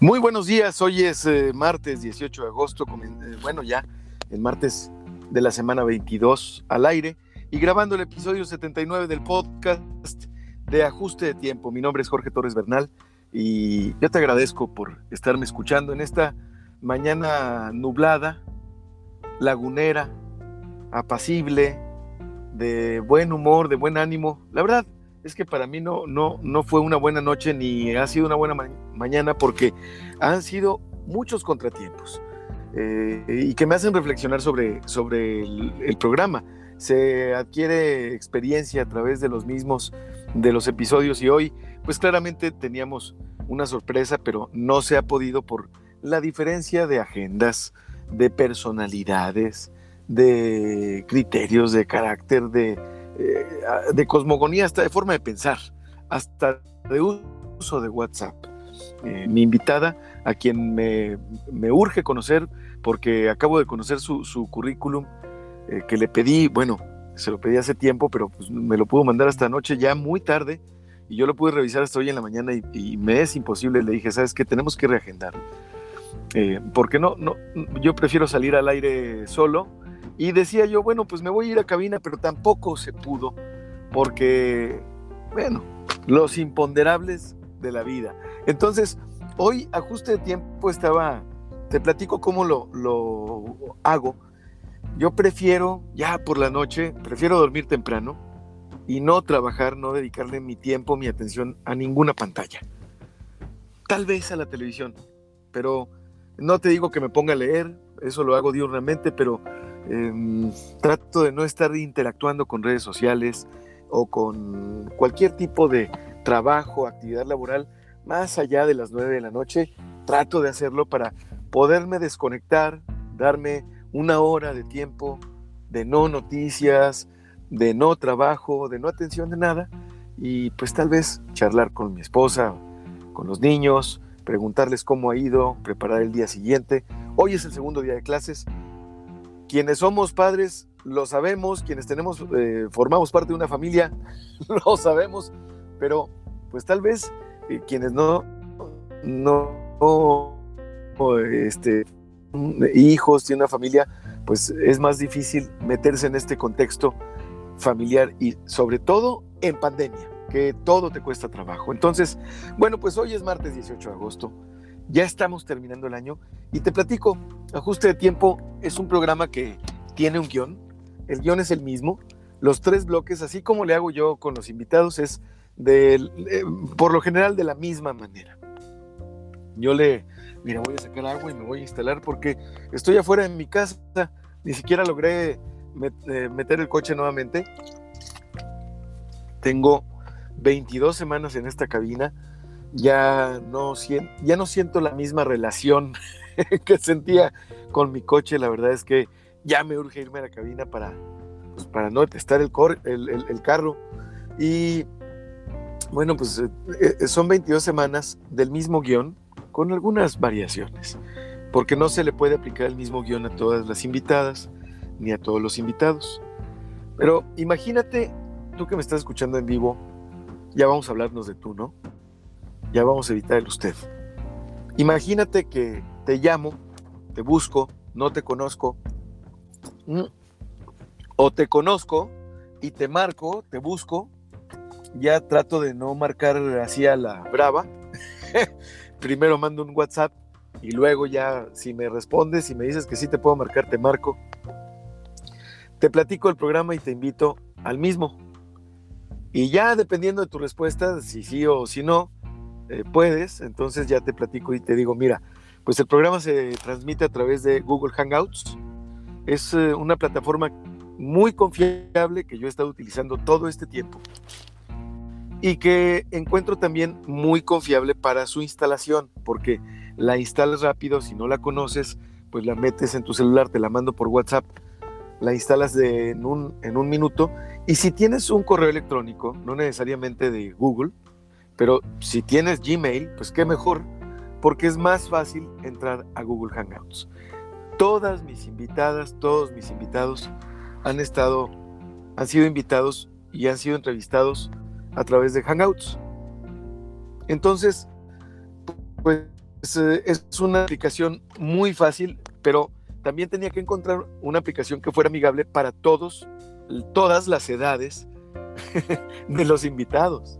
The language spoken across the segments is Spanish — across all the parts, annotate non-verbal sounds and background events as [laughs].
Muy buenos días, hoy es eh, martes 18 de agosto, eh, bueno ya, el martes de la semana 22 al aire y grabando el episodio 79 del podcast de Ajuste de Tiempo. Mi nombre es Jorge Torres Bernal y yo te agradezco por estarme escuchando en esta mañana nublada, lagunera, apacible, de buen humor, de buen ánimo. La verdad, es que para mí no, no, no fue una buena noche ni ha sido una buena mañana porque han sido muchos contratiempos eh, y que me hacen reflexionar sobre, sobre el, programa. Se adquiere experiencia a través de los mismos, de los episodios y hoy, pues claramente teníamos una sorpresa, pero no se ha podido por la diferencia de agendas, de personalidades, de criterios, de carácter, de eh, de cosmogonía, hasta de forma de pensar, hasta de uso de WhatsApp. Eh, mi invitada, a quien me, urge conocer, porque acabo de conocer su, currículum, eh, que le pedí, bueno, se lo pedí hace tiempo, pero pues me lo pudo mandar hasta anoche, ya muy tarde, y yo lo pude revisar hasta hoy en la mañana y, me es imposible. Le dije, ¿sabes qué? Tenemos que reagendar. porque no, no, yo prefiero salir al aire solo y decía yo, bueno, pues me voy a ir a cabina, pero tampoco se pudo, porque, bueno, los imponderables de la vida. Entonces, hoy, ajuste de tiempo, estaba, te platico cómo lo, lo hago. Yo prefiero, ya por la noche, prefiero dormir temprano y no trabajar, no dedicarle mi tiempo, mi atención a ninguna pantalla. Tal vez a la televisión, pero no te digo que me ponga a leer, eso lo hago diurnamente, pero Em, trato de no estar interactuando con redes sociales o con cualquier tipo de trabajo, actividad laboral, más allá de las 9 de la noche. Trato de hacerlo para poderme desconectar, darme una hora de tiempo de no noticias, de no trabajo, de no atención de nada y pues tal vez charlar con mi esposa, con los niños, preguntarles cómo ha ido, preparar el día siguiente. Hoy es el segundo día de clases, quienes somos padres lo sabemos, quienes tenemos, eh, formamos parte de una familia [laughs] lo sabemos, pero pues tal vez eh, quienes no, no, este, hijos, tienen una familia, pues es más difícil meterse en este contexto familiar y sobre todo en pandemia, que todo te cuesta trabajo. Entonces, bueno, pues hoy es martes 18 de agosto. Ya estamos terminando el año y te platico, Ajuste de Tiempo es un programa que tiene un guion, el guion es el mismo, los tres bloques, así como le hago yo con los invitados, es de, por lo general de la misma manera. Yo le, mira, voy a sacar agua y me voy a instalar porque estoy afuera en mi casa, ni siquiera logré eh, meter el coche nuevamente. Tengo 22 semanas en esta cabina ya no, ya no siento la misma relación [laughs] que sentía con mi coche. La verdad es que ya me urge irme a la cabina para, pues, para no testar el, el, carro. Y bueno, pues eh, eh, son 22 semanas del mismo guion con algunas variaciones, porque no se le puede aplicar el mismo guion a todas las invitadas ni a todos los invitados. Pero imagínate, tú que me estás escuchando en vivo, ya vamos a hablarnos de tú, ¿no? Ya vamos a evitar el usted. Imagínate que te llamo, te busco, no te conozco, o te conozco y te marco, te busco, ya trato de no marcar así a la brava. [laughs] Primero mando un WhatsApp y luego ya si me respondes y me dices que sí te puedo marcar, te marco. Te platico el programa y te invito al mismo. Y ya dependiendo de tu respuesta, si sí o si no, eh, puedes, entonces ya te platico y te digo, mira, pues el programa se transmite a través de Google Hangouts. Es eh, una plataforma muy confiable que yo he estado utilizando todo este tiempo y que encuentro también muy confiable para su instalación, porque la instalas rápido, si no la conoces, pues la metes en tu celular, te la mando por WhatsApp, la instalas en, un, en un minuto y si tienes un correo electrónico, no necesariamente de Google, pero si tienes Gmail, pues qué mejor, porque es más fácil entrar a Google Hangouts. Todas mis invitadas, todos mis invitados han estado, han sido invitados y han sido entrevistados a través de Hangouts. Entonces, pues eh, es una aplicación muy fácil, pero también tenía que encontrar una aplicación que fuera amigable para todos, todas las edades [laughs] de los invitados.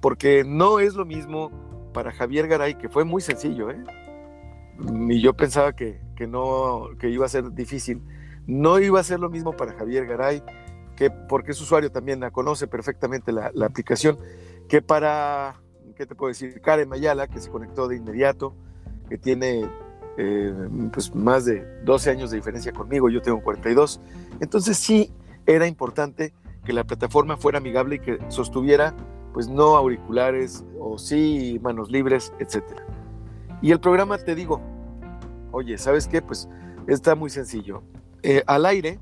Porque no es lo mismo para Javier Garay, que fue muy sencillo, ¿eh? Y yo pensaba que, no, que iba a ser difícil. No iba a ser lo mismo para Javier Garay, que porque su usuario también la conoce perfectamente la, aplicación, que para, ¿qué te puedo decir? Karen Mayala, que se conectó de inmediato, que tiene eh, pues más de 12 años de diferencia conmigo, yo tengo 42. Entonces sí era importante que la plataforma fuera amigable y que sostuviera pues no auriculares o sí manos libres, etc. Y el programa te digo, oye, ¿sabes qué? Pues está muy sencillo. Eh, al aire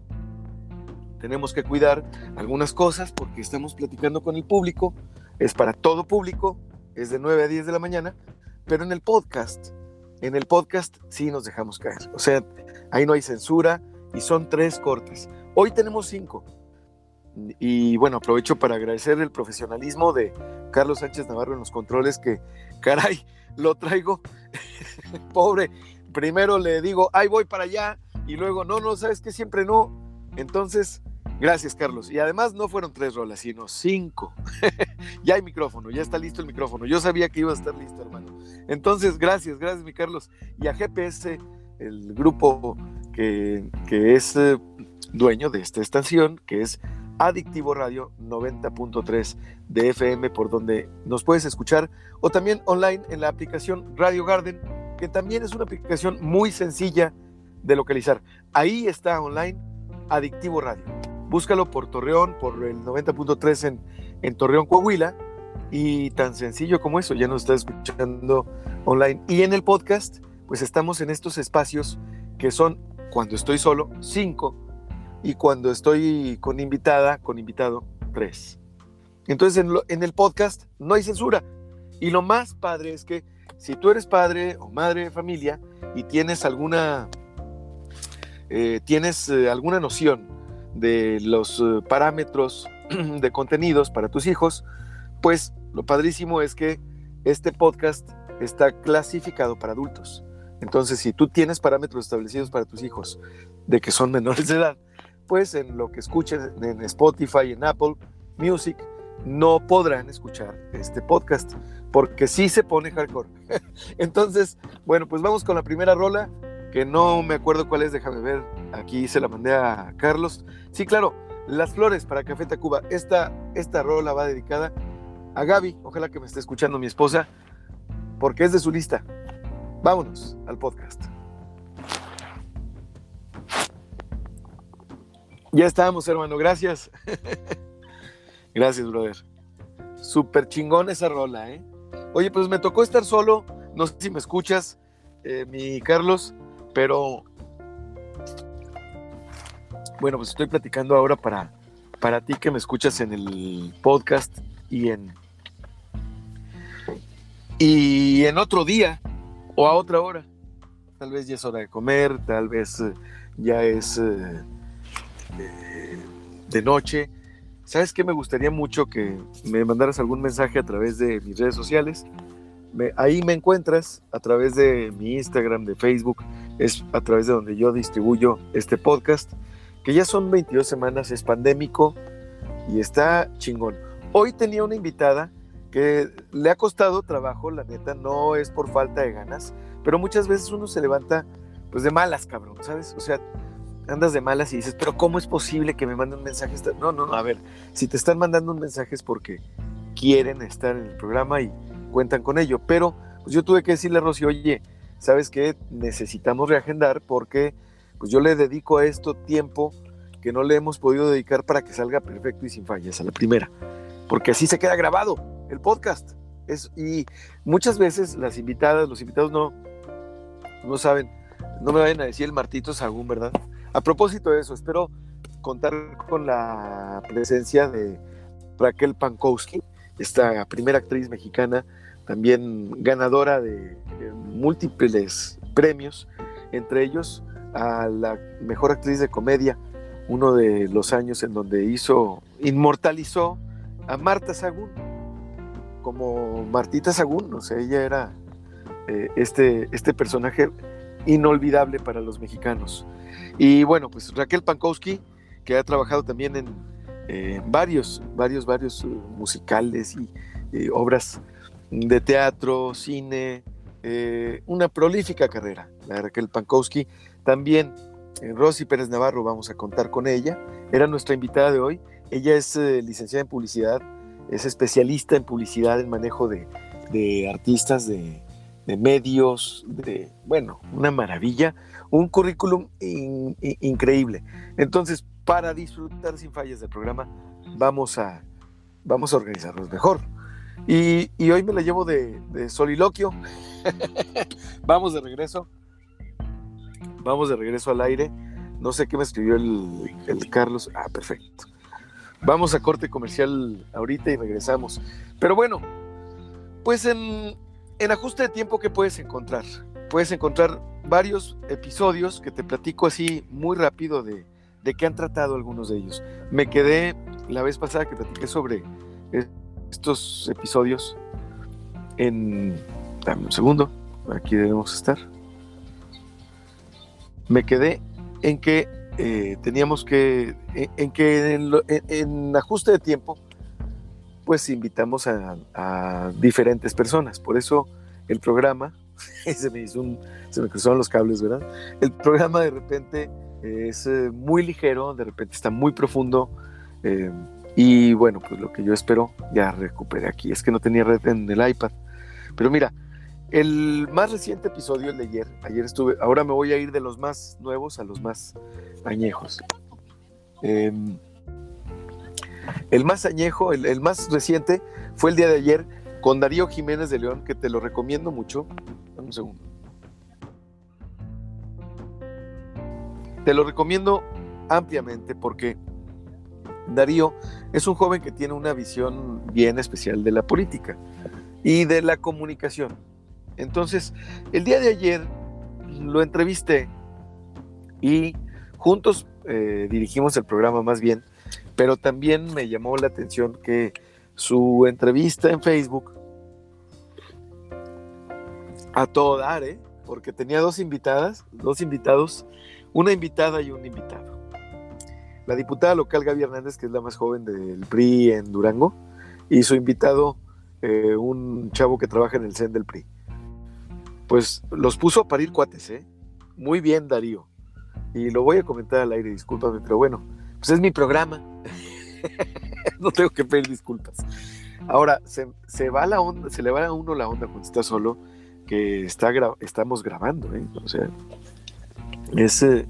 tenemos que cuidar algunas cosas porque estamos platicando con el público, es para todo público, es de 9 a 10 de la mañana, pero en el podcast, en el podcast sí nos dejamos caer. O sea, ahí no hay censura y son tres cortes. Hoy tenemos cinco. Y bueno, aprovecho para agradecer el profesionalismo de Carlos Sánchez Navarro en los controles, que [laughs] caray, lo traigo. [laughs] Pobre, primero le digo, ahí voy para allá, y luego, no, no, sabes que siempre no. Entonces, gracias, Carlos. Y además no fueron tres rolas, sino cinco. [laughs] ya hay micrófono, ya está listo el micrófono. Yo sabía que iba a estar listo, hermano. Entonces, gracias, gracias, mi Carlos. Y a GPS, el grupo que, que es eh, dueño de esta estación, que es Adictivo Radio 90.3 de FM, por donde nos puedes escuchar, o también online en la aplicación Radio Garden, que también es una aplicación muy sencilla de localizar. Ahí está online Adictivo Radio. Búscalo por Torreón, por el 90.3 en, en Torreón, Coahuila, y tan sencillo como eso, ya nos está escuchando online. Y en el podcast, pues estamos en estos espacios que son, cuando estoy solo, cinco, y cuando estoy con invitada, con invitado, tres. Entonces en, el podcast no hay censura. Y lo más padre es que si tú eres padre o madre de familia y tienes alguna, eh, tienes eh, alguna noción de los eh, parámetros [clears throat] de contenidos para tus hijos, pues lo padrísimo es que este podcast está clasificado para adultos. Entonces, si tú tienes parámetros establecidos para tus hijos de que son menores de edad, pues en lo que escuchen en Spotify, en Apple Music, no podrán escuchar este podcast, porque sí se pone hardcore. [laughs] Entonces, bueno, pues vamos con la primera rola, que no me acuerdo cuál es, déjame ver, aquí se la mandé a Carlos. Sí, claro, Las Flores para Café Tacuba. Esta, esta rola va dedicada a Gaby, ojalá que me esté escuchando mi esposa, porque es de su lista. Vámonos al podcast. Ya estamos, hermano, gracias. [laughs] gracias, brother. Súper chingón esa rola, ¿eh? Oye, pues me tocó estar solo, no sé si me escuchas, eh, mi Carlos, pero bueno, pues estoy platicando ahora para, para ti que me escuchas en el podcast y en y en otro día o a otra hora. Tal vez ya es hora de comer, tal vez eh, ya es eh, de noche. ¿Sabes qué? Me gustaría mucho que me mandaras algún mensaje a través de mis redes sociales. ahí me encuentras a través de mi Instagram, de Facebook, es a través de donde yo distribuyo este podcast, que ya son 22 semanas, es pandémico y está chingón. Hoy tenía una invitada que le ha costado trabajo, la neta, no es por falta de ganas, pero muchas veces uno se levanta pues de malas, cabrón, ¿sabes? O sea, andas de malas y dices, pero ¿cómo es posible que me manden un mensaje? No, no, no, a ver, si te están mandando un mensaje es porque quieren estar en el programa y cuentan con ello, pero pues yo tuve que decirle a Rosy, oye, ¿sabes qué? Necesitamos reagendar porque pues yo le dedico a esto tiempo que no le hemos podido dedicar para que salga perfecto y sin fallas a la primera, porque así se queda grabado el podcast. Es, y muchas veces las invitadas, los invitados no, no saben, no me vayan a decir el Martito Sagún, ¿verdad? A propósito de eso, espero contar con la presencia de Raquel Pankowski, esta primera actriz mexicana, también ganadora de, múltiples premios, entre ellos a la mejor actriz de comedia, uno de los años en donde hizo, inmortalizó a Marta Sagún, como Martita Sagún, no sé, ella era eh, este, este personaje inolvidable para los mexicanos. Y bueno, pues Raquel Pankowski, que ha trabajado también en varios, varios, varios uh, musicales y obras de teatro, cine, una prolífica carrera, la Raquel Pankowski. También Rosy Pérez Navarro, vamos a contar con ella, era nuestra invitada de hoy. Ella es licenciada en publicidad, es especialista en publicidad, en manejo de, artistas, de, medios, de, bueno, una maravilla, un currículum increíble. Entonces, para disfrutar sin fallas del programa, vamos a, vamos a organizarnos mejor. Y, hoy me la llevo de, soliloquio. [laughs] vamos de regreso. Vamos de regreso al aire. No sé qué me escribió el, el Carlos. Ah, perfecto. Vamos a corte comercial ahorita y regresamos. Pero bueno, pues en, ajuste de tiempo, ¿qué puedes encontrar? Puedes encontrar varios episodios que te platico así muy rápido de, de qué han tratado algunos de ellos. Me quedé la vez pasada que platiqué sobre estos episodios en... Dame un segundo, aquí debemos estar. Me quedé en que eh, teníamos que, en, que en, ajuste de tiempo, pues invitamos a, diferentes personas. Por eso el programa, [laughs] se me, hizo un, se me cruzaron los cables, ¿verdad? El programa de repente es eh, muy ligero, de repente está muy profundo. Eh, y bueno, pues lo que yo espero ya recuperé aquí. Es que no tenía red en el iPad. Pero mira, el más reciente episodio, el de ayer, ayer estuve, ahora me voy a ir de los más nuevos a los más añejos. Em, el más añejo, el, más reciente, fue el día de ayer con Darío Jiménez de León, que te lo recomiendo mucho. un segundo. Te lo recomiendo ampliamente porque Darío es un joven que tiene una visión bien especial de la política y de la comunicación. Entonces, el día de ayer lo entrevisté y juntos eh, dirigimos el programa más bien, pero también me llamó la atención que su entrevista en Facebook a todo dar, ¿eh? porque tenía dos invitadas, dos invitados, una invitada y un invitado. La diputada local Gaby Hernández, que es la más joven del PRI en Durango, y su invitado, eh, un chavo que trabaja en el CEN del PRI pues los puso a parir cuates, ¿eh? Muy bien, Darío. Y lo voy a comentar al aire, discúlpame, pero bueno, pues es mi programa. [laughs] no tengo que pedir disculpas. Ahora, se, va la onda, se le va a uno la onda cuando está solo, que está estamos grabando, ¿eh? O sea. Eh,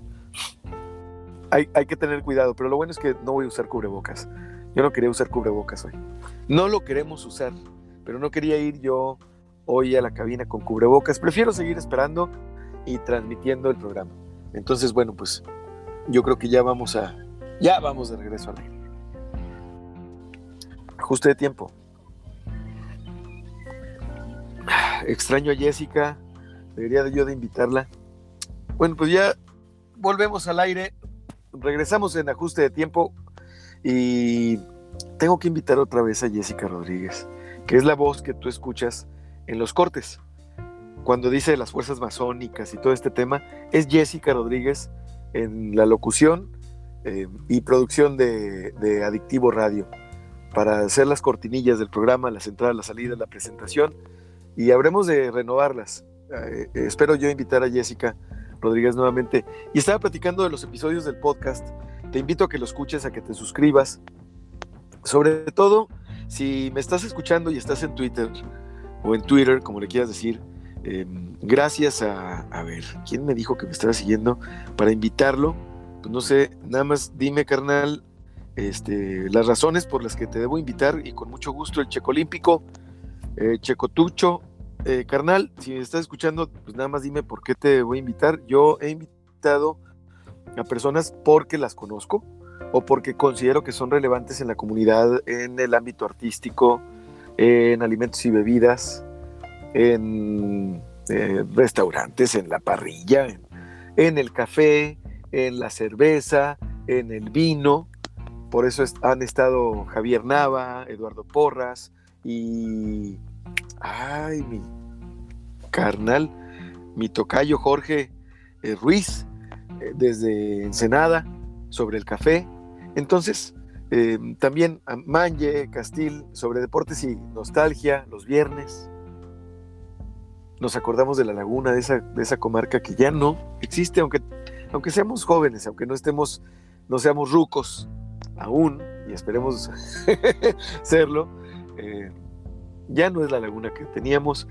hay, hay que tener cuidado, pero lo bueno es que no voy a usar cubrebocas. Yo no quería usar cubrebocas hoy. No lo queremos usar, pero no quería ir yo hoy a la cabina con cubrebocas. Prefiero seguir esperando y transmitiendo el programa. Entonces, bueno, pues yo creo que ya vamos a, ya vamos de regreso al aire. Ajuste de tiempo. Extraño a Jessica, debería yo de invitarla. Bueno, pues ya volvemos al aire, regresamos en ajuste de tiempo y tengo que invitar otra vez a Jessica Rodríguez, que es la voz que tú escuchas en los cortes. Cuando dice las fuerzas masónicas y todo este tema, es Jessica Rodríguez en la locución eh, y producción de, Adictivo Radio para hacer las cortinillas del programa, las entradas, las salidas, la presentación y habremos de renovarlas. Eh, eh, espero yo invitar a Jessica Rodríguez nuevamente. Y estaba platicando de los episodios del podcast. Te invito a que lo escuches, a que te suscribas. Sobre todo, si me estás escuchando y estás en Twitter, o en Twitter, como le quieras decir. Em, gracias a, a ver, ¿quién me dijo que me estaba siguiendo? Para invitarlo, pues no sé, nada más dime, carnal, este, las razones por las que te debo invitar y con mucho gusto el Checo Olímpico, eh, Checotucho, eh, carnal, si me estás escuchando, pues nada más dime por qué te voy a invitar. Yo he invitado a personas porque las conozco o porque considero que son relevantes en la comunidad, en el ámbito artístico, en alimentos y bebidas, en eh, restaurantes, en la parrilla, en, el café, en la cerveza, en el vino. Por eso han estado Javier Nava, Eduardo Porras y... ¡Ay, mi! carnal, mi tocayo Jorge eh, Ruiz, eh, desde Ensenada, sobre el café. Entonces, eh, también Manje, Castil, sobre deportes y nostalgia, los viernes. Nos acordamos de la laguna, de esa, de esa comarca que ya no existe, aunque, aunque seamos jóvenes, aunque no estemos, no seamos rucos aún, y esperemos [laughs] serlo, ya no es la laguna que teníamos.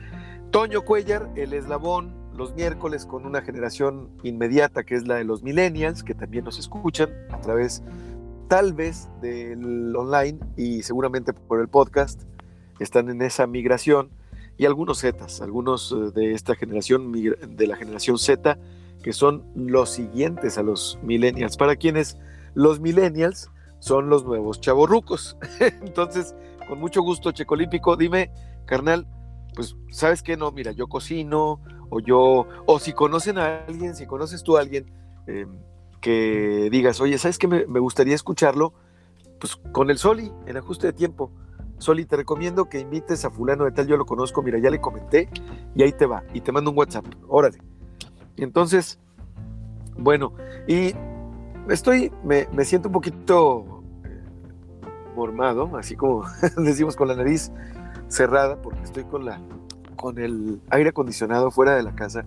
Toño Cuellar, el eslabón, los miércoles con una generación inmediata que es la de los millennials, que también nos escuchan a través tal vez del online y seguramente por el podcast, están en esa migración, y algunos Zetas, algunos eh, de esta generación, de la generación Z, que son los siguientes a los millennials, para quienes los millennials son los nuevos chavorrucos. [laughs] Entonces, con mucho gusto, Checolímpico, dime, carnal, pues, ¿sabes qué? No, mira, yo cocino, o yo, o si conocen a alguien, si conoces tú a alguien em, que digas, oye, ¿sabes qué? Me, gustaría escucharlo, pues con el Soli, en ajuste de tiempo. Soli, te recomiendo que invites a fulano de tal, yo lo conozco, mira, ya le comenté, y ahí te va, y te mando un WhatsApp, órale. Entonces, bueno, y estoy, me, me siento un poquito eh, mormado, así como [laughs] decimos con la nariz cerrada, porque estoy con la con el aire acondicionado fuera de la casa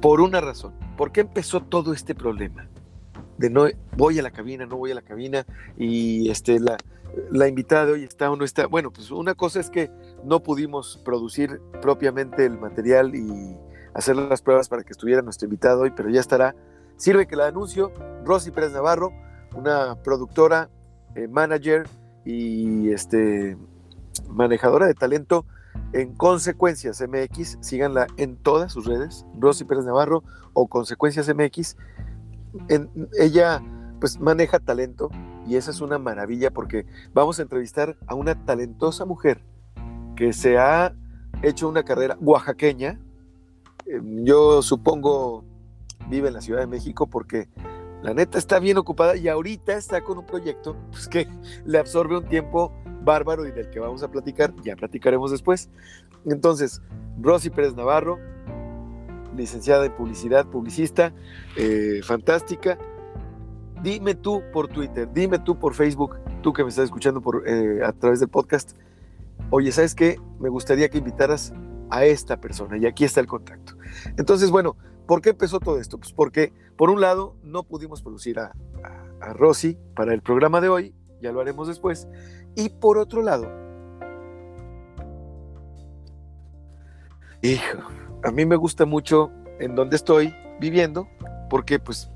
por una razón. ¿Por qué empezó todo este problema? De no voy a la cabina, no voy a la cabina y este, la, la invitada de hoy está o no está. Bueno, pues una cosa es que no pudimos producir propiamente el material y hacer las pruebas para que estuviera nuestro invitado hoy, pero ya estará. Sirve que la anuncio, Rosy Pérez Navarro, una productora, eh, manager y este, manejadora de talento en Consecuencias MX, síganla en todas sus redes, Rosy Pérez Navarro o Consecuencias MX. ella pues maneja talento y esa es una maravilla porque vamos a entrevistar a una talentosa mujer que se ha hecho una carrera oaxaqueña. Em, yo supongo vive en la Ciudad de México porque la neta está bien ocupada y ahorita está con un proyecto pues, que le absorbe un tiempo bárbaro y del que vamos a platicar, ya platicaremos después. Entonces, Rosy Pérez Navarro, licenciada en publicidad, publicista, eh, fantástica. Dime tú por Twitter, dime tú por Facebook, tú que me estás escuchando por, eh, a través del podcast. Oye, ¿sabes qué? Me gustaría que invitaras a esta persona y aquí está el contacto. Entonces, bueno, ¿por qué empezó todo esto? Pues porque, por un lado, no pudimos producir a, a, Rosy para el programa de hoy, ya lo haremos después. Y por otro lado, hijo, a mí me gusta mucho en donde estoy viviendo porque pues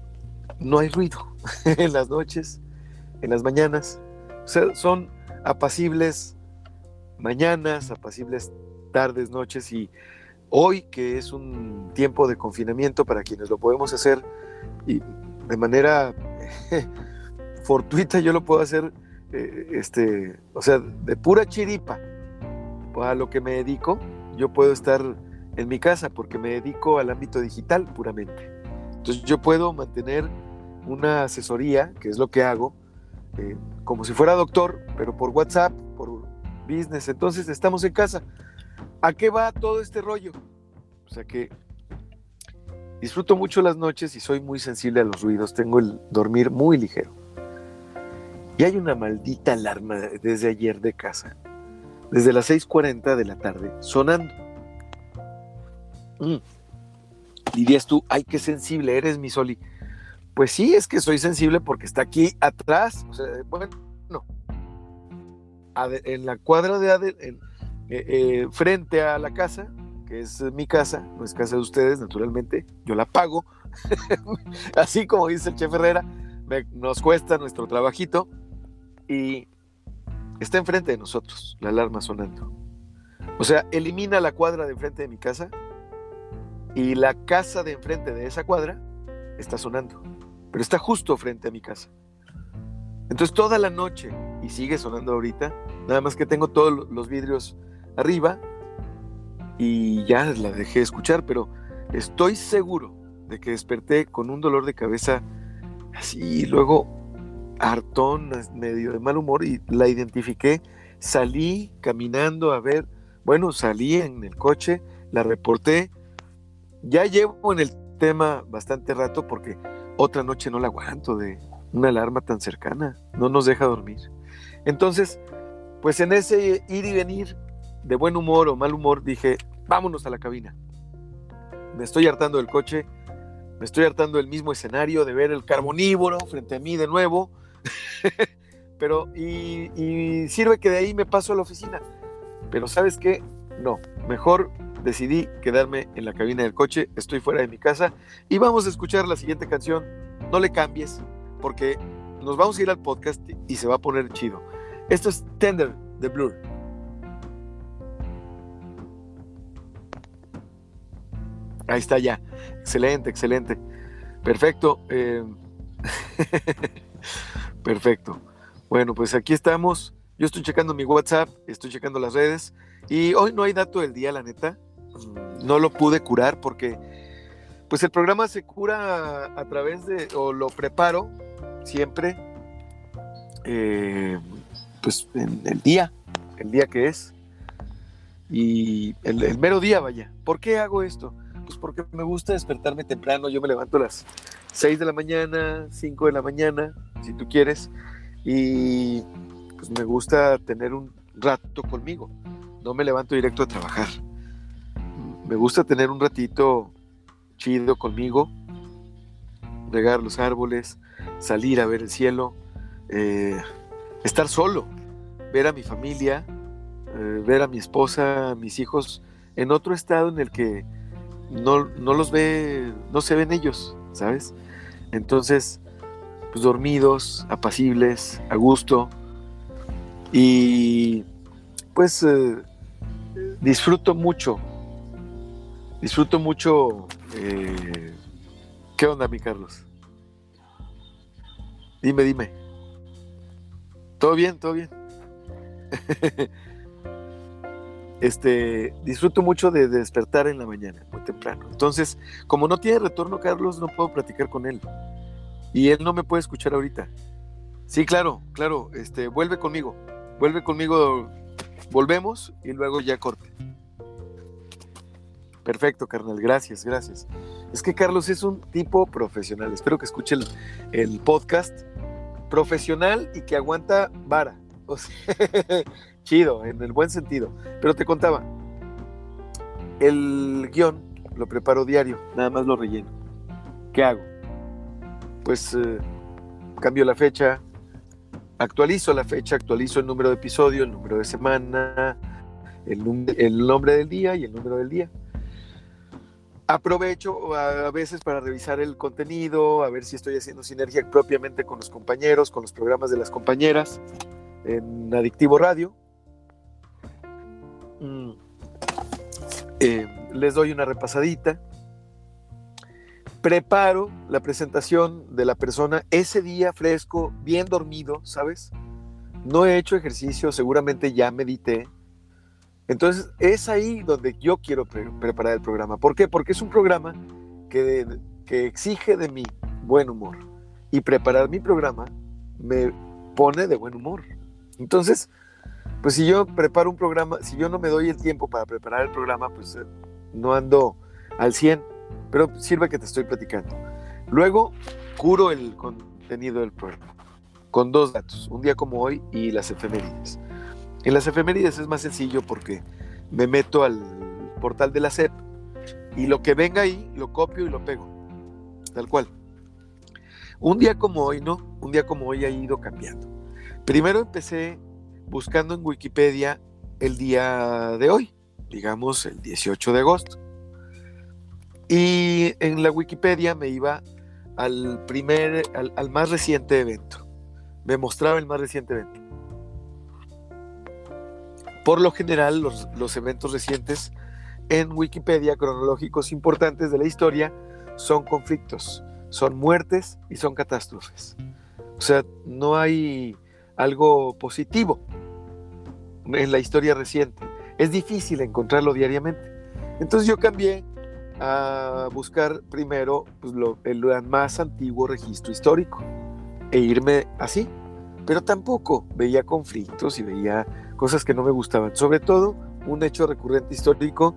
no hay ruido [laughs] en las noches, en las mañanas. O sea, son apacibles mañanas, apacibles tardes, noches y hoy que es un tiempo de confinamiento para quienes lo podemos hacer y de manera [laughs] fortuita yo lo puedo hacer eh, este, o sea, de pura chiripa, a lo que me dedico, yo puedo estar en mi casa porque me dedico al ámbito digital puramente. Entonces yo puedo mantener una asesoría, que es lo que hago, eh, como si fuera doctor, pero por WhatsApp, por business. Entonces estamos en casa. ¿A qué va todo este rollo? O sea que disfruto mucho las noches y soy muy sensible a los ruidos. Tengo el dormir muy ligero. Y hay una maldita alarma desde ayer de casa, desde las 6.40 de la tarde, sonando. Mm. Dirías tú, ay, qué sensible eres, mi Soli. Pues sí, es que soy sensible porque está aquí atrás. O sea, bueno, no. En la cuadra de Adel, eh, eh, frente a la casa, que es mi casa, no es casa de ustedes, naturalmente, yo la pago. [laughs] Así como dice el chef Herrera, nos cuesta nuestro trabajito y está enfrente de nosotros la alarma sonando. O sea, elimina la cuadra de enfrente de mi casa y la casa de enfrente de esa cuadra está sonando, pero está justo frente a mi casa. Entonces toda la noche, y sigue sonando ahorita, nada más que tengo todos los vidrios arriba y ya la dejé escuchar, pero estoy seguro de que desperté con un dolor de cabeza así y luego hartón, medio de mal humor y la identifiqué. Salí caminando a ver Bueno, salí en el coche, la reporté. Ya llevo en el tema bastante rato porque otra noche no la aguanto de una alarma tan cercana. No nos deja dormir. Entonces, pues en ese ir y venir de buen humor o mal humor, dije, vámonos a la cabina. Me estoy hartando del coche, me estoy hartando del mismo escenario, de ver el carbonívoro frente a mí de nuevo. [laughs] Pero, y, y sirve que de ahí me paso a la oficina. Pero sabes qué, no, mejor decidí quedarme en la cabina del coche, estoy fuera de mi casa y vamos a escuchar la siguiente canción. No le cambies porque nos vamos a ir al podcast y se va a poner chido. Esto es Tender de Blur. Ahí está ya. Excelente, excelente. Perfecto. Eh, [laughs] perfecto. Bueno, pues aquí estamos. Yo estoy checando mi WhatsApp, estoy checando las redes y hoy no hay dato del día, la neta. Mm, no lo pude curar porque pues el programa se cura a, través de, o lo preparo siempre, eh, pues en el día, el día que es. Y el, el mero día, vaya. ¿Por qué hago esto? Pues porque me gusta despertarme temprano. Yo me levanto a las 6 de la mañana, 5 de la mañana, si tú quieres. Y pues me gusta tener un rato conmigo. No me levanto directo a trabajar. Me gusta tener un ratito chido conmigo, regar los árboles, salir a ver el cielo, eh, estar solo, ver a mi familia, eh, ver a mi esposa, a mis hijos en otro estado en el que no, no los ve, no se ven ellos, ¿sabes? Entonces, pues dormidos, apacibles, a gusto. Y pues eh, disfruto mucho, disfruto mucho. Eh, ¿Qué onda, mi Carlos? Dime, dime. ¿Todo bien? ¿Todo bien? [laughs] este, disfruto mucho de despertar en la mañana, muy temprano. Entonces, como no tiene retorno Carlos, no puedo platicar con él. Y él no me puede escuchar ahorita. Sí, claro, claro, este, vuelve conmigo. Vuelve conmigo, volvemos y luego ya corte. Perfecto, carnal, gracias, gracias. Es que Carlos es un tipo profesional. Espero que escuche el, el podcast. Profesional y que aguanta vara. O sea, [laughs] chido, en el buen sentido. Pero te contaba, el guion lo preparo diario, nada más lo relleno. ¿Qué hago? Pues eh, cambio la fecha, actualizo la fecha, actualizo el número de episodio, el número de semana, el, el nombre del día y el número del día. Aprovecho a veces para revisar el contenido, a ver si estoy haciendo sinergia propiamente con los compañeros, con los programas de las compañeras en Adictivo Radio. Mm. Eh, les doy una repasadita. Preparo la presentación de la persona ese día fresco, bien dormido, ¿sabes? No he hecho ejercicio, seguramente ya medité. Entonces es ahí donde yo quiero preparar el programa. ¿Por qué? Porque es un programa que, que exige de mí buen humor. Y preparar mi programa me pone de buen humor. Entonces, pues si yo preparo un programa, si yo no me doy el tiempo para preparar el programa, pues eh, no ando al 100, pero sirve que te estoy platicando. Luego, curo el contenido del programa con dos datos, un día como hoy y las efemérides. En las efemérides es más sencillo porque me meto al portal de la SEP y lo que venga ahí lo copio y lo pego, tal cual. Un día como hoy, ¿no? Un día como hoy ha ido cambiando. Primero empecé buscando en Wikipedia el día de hoy, digamos el 18 de agosto. Y en la Wikipedia me iba al primer, al, más reciente evento. Me mostraba el más reciente evento. Por lo general, los, los eventos recientes en Wikipedia, cronológicos importantes de la historia, son conflictos, son muertes y son catástrofes. O sea, no hay algo positivo en la historia reciente. Es difícil encontrarlo diariamente. Entonces yo cambié a buscar primero pues, el más antiguo registro histórico e irme así. Pero tampoco veía conflictos y veía cosas que no me gustaban. Sobre todo un hecho recurrente histórico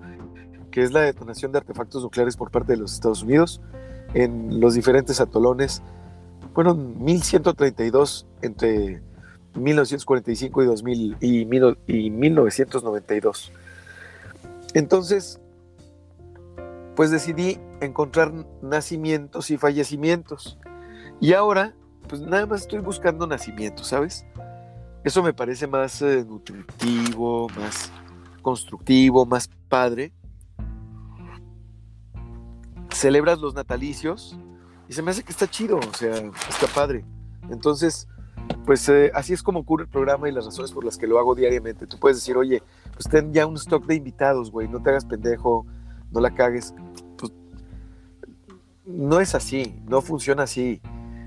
que es la detonación de artefactos nucleares por parte de los Estados Unidos en los diferentes atolones. Fueron 1132 entre 1945 y, 2000, y, y 1992. Entonces, pues decidí encontrar nacimientos y fallecimientos. Y ahora, pues nada más estoy buscando nacimientos, ¿sabes? Eso me parece más eh, nutritivo, más constructivo, más padre celebras los natalicios y se me hace que está chido, o sea, está padre. Entonces, pues eh, así es como ocurre el programa y las razones por las que lo hago diariamente. Tú puedes decir, oye, pues ten ya un stock de invitados, güey, no te hagas pendejo, no la cagues. Pues no es así, no funciona así.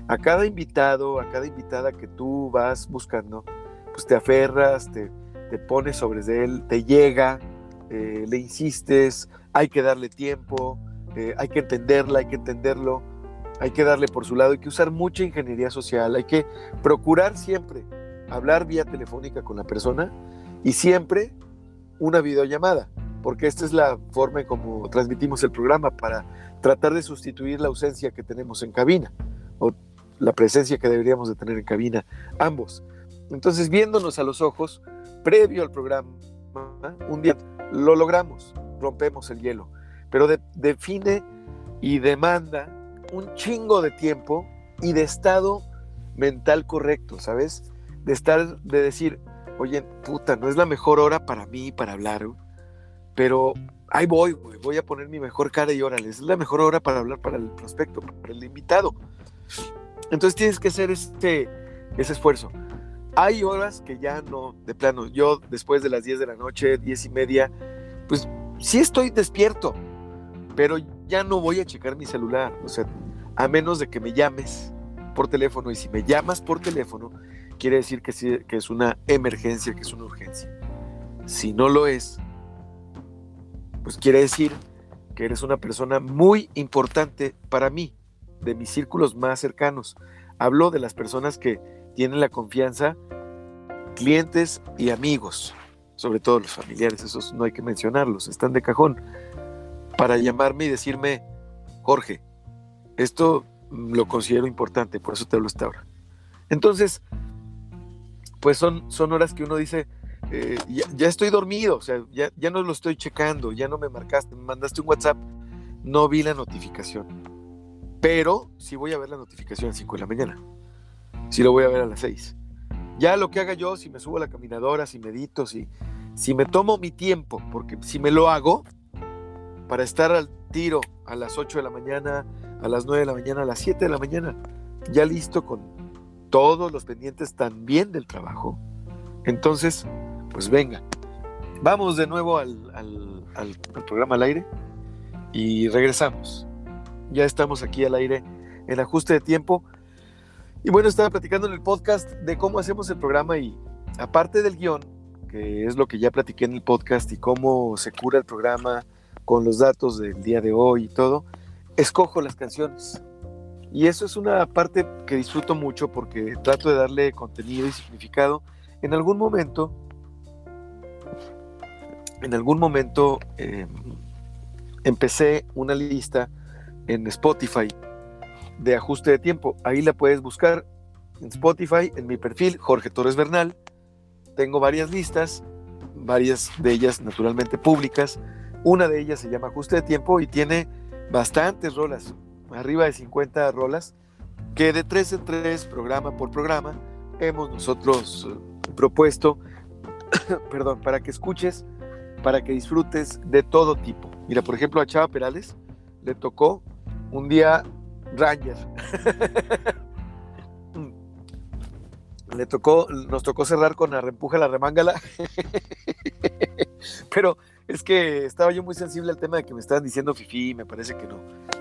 A cada invitado, a cada invitada que tú vas buscando, pues te aferras, te, pones sobre él, te llega, eh, le insistes, hay que darle tiempo, eh, hay que entenderla, hay que entenderlo, hay que darle por su lado, hay que usar mucha ingeniería social, hay que procurar siempre hablar vía telefónica con la persona y siempre una videollamada, porque esta es la forma en como transmitimos el programa para tratar de sustituir la ausencia que tenemos en cabina o la presencia que deberíamos de tener en cabina, ambos. Entonces, viéndonos a los ojos, previo al programa, un día lo logramos, rompemos el hielo pero define y demanda un chingo de tiempo y de estado mental correcto, ¿sabes? De estar, de decir, oye, puta, no es la mejor hora para mí para hablar, pero ahí voy, voy a poner mi mejor cara y órale, es la mejor hora para hablar para el prospecto, para el invitado. Entonces tienes que hacer este, ese esfuerzo. Hay horas que ya no, de plano, yo después de las 10 de la noche, 10 y media, pues sí estoy despierto, pero ya no voy a checar mi celular, o sea, a menos de que me llames por teléfono y si me llamas por teléfono, quiere decir que, que es una emergencia, que es una urgencia. Si no lo es, pues quiere decir que eres una persona muy importante para mí, de mis círculos más cercanos. Hablo de las personas que tienen la confianza, clientes y amigos, sobre todo los familiares, esos no hay que mencionarlos, están de cajón para llamarme y decirme, Jorge, esto lo considero importante, por eso te hablo esta hora. Entonces, pues son, son horas que uno dice, eh, ya, estoy dormido, o sea, ya, ya no lo estoy checando, ya no me marcaste, me mandaste un WhatsApp, no vi la notificación. Pero sí voy a ver la notificación a las 5 de la mañana. Sí lo voy a ver a las 6. Ya lo que haga yo, si me subo a la caminadora, si medito, si, si me tomo mi tiempo, porque si me lo hago, para estar al tiro a las 8 de la mañana, a las 9 de la mañana, a las 7 de la mañana, ya listo con todos los pendientes también del trabajo. Entonces, pues venga, vamos de nuevo al, programa al aire y regresamos. Ya estamos aquí al aire en ajuste de tiempo. Y bueno, estaba platicando en el podcast de cómo hacemos el programa y aparte del guion, que es lo que ya platiqué en el podcast y cómo se cura el programa, con los datos del día de hoy y todo, escojo las canciones. Y eso es una parte que disfruto mucho porque trato de darle contenido y significado. En algún momento, en algún momento em, empecé una lista en Spotify de ajuste de tiempo. Ahí la puedes buscar en Spotify, en mi perfil, Jorge Torres Bernal. Tengo varias listas, varias de ellas naturalmente públicas una de ellas se llama Ajuste de Tiempo y tiene bastantes rolas, arriba de 50 rolas, que de tres en tres, programa por programa, hemos nosotros eh, propuesto, [coughs] perdón, para que escuches, para que disfrutes de todo tipo. Mira, por ejemplo, a Chava Perales le tocó un día Ranger. [laughs] le tocó, nos tocó cerrar con Arrempuja la Remángala. [laughs] Pero es que estaba yo muy sensible al tema de que me estaban diciendo Fifi, me parece que no.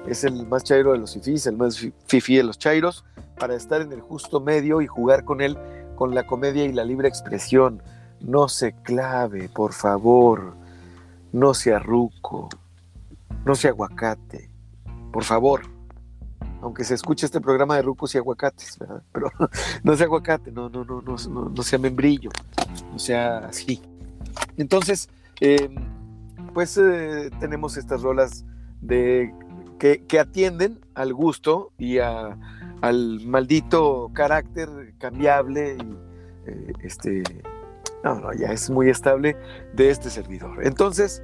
Es el más chairo de los Fifis, el más Fifi de los chairos, para estar en el justo medio y jugar con él con la comedia y la libre expresión. No se clave, por favor. No se arruco. No se aguacate. Por favor. Aunque se escuche este programa de rucos y aguacates, ¿verdad? Pero [laughs] no sea aguacate, no, no, no, no, no, sea membrillo, no sea así. Entonces, em, pues eh, tenemos estas rolas de, que, atienden al gusto y al maldito carácter cambiable y eh, este, no, no, ya es muy estable de este servidor. Entonces,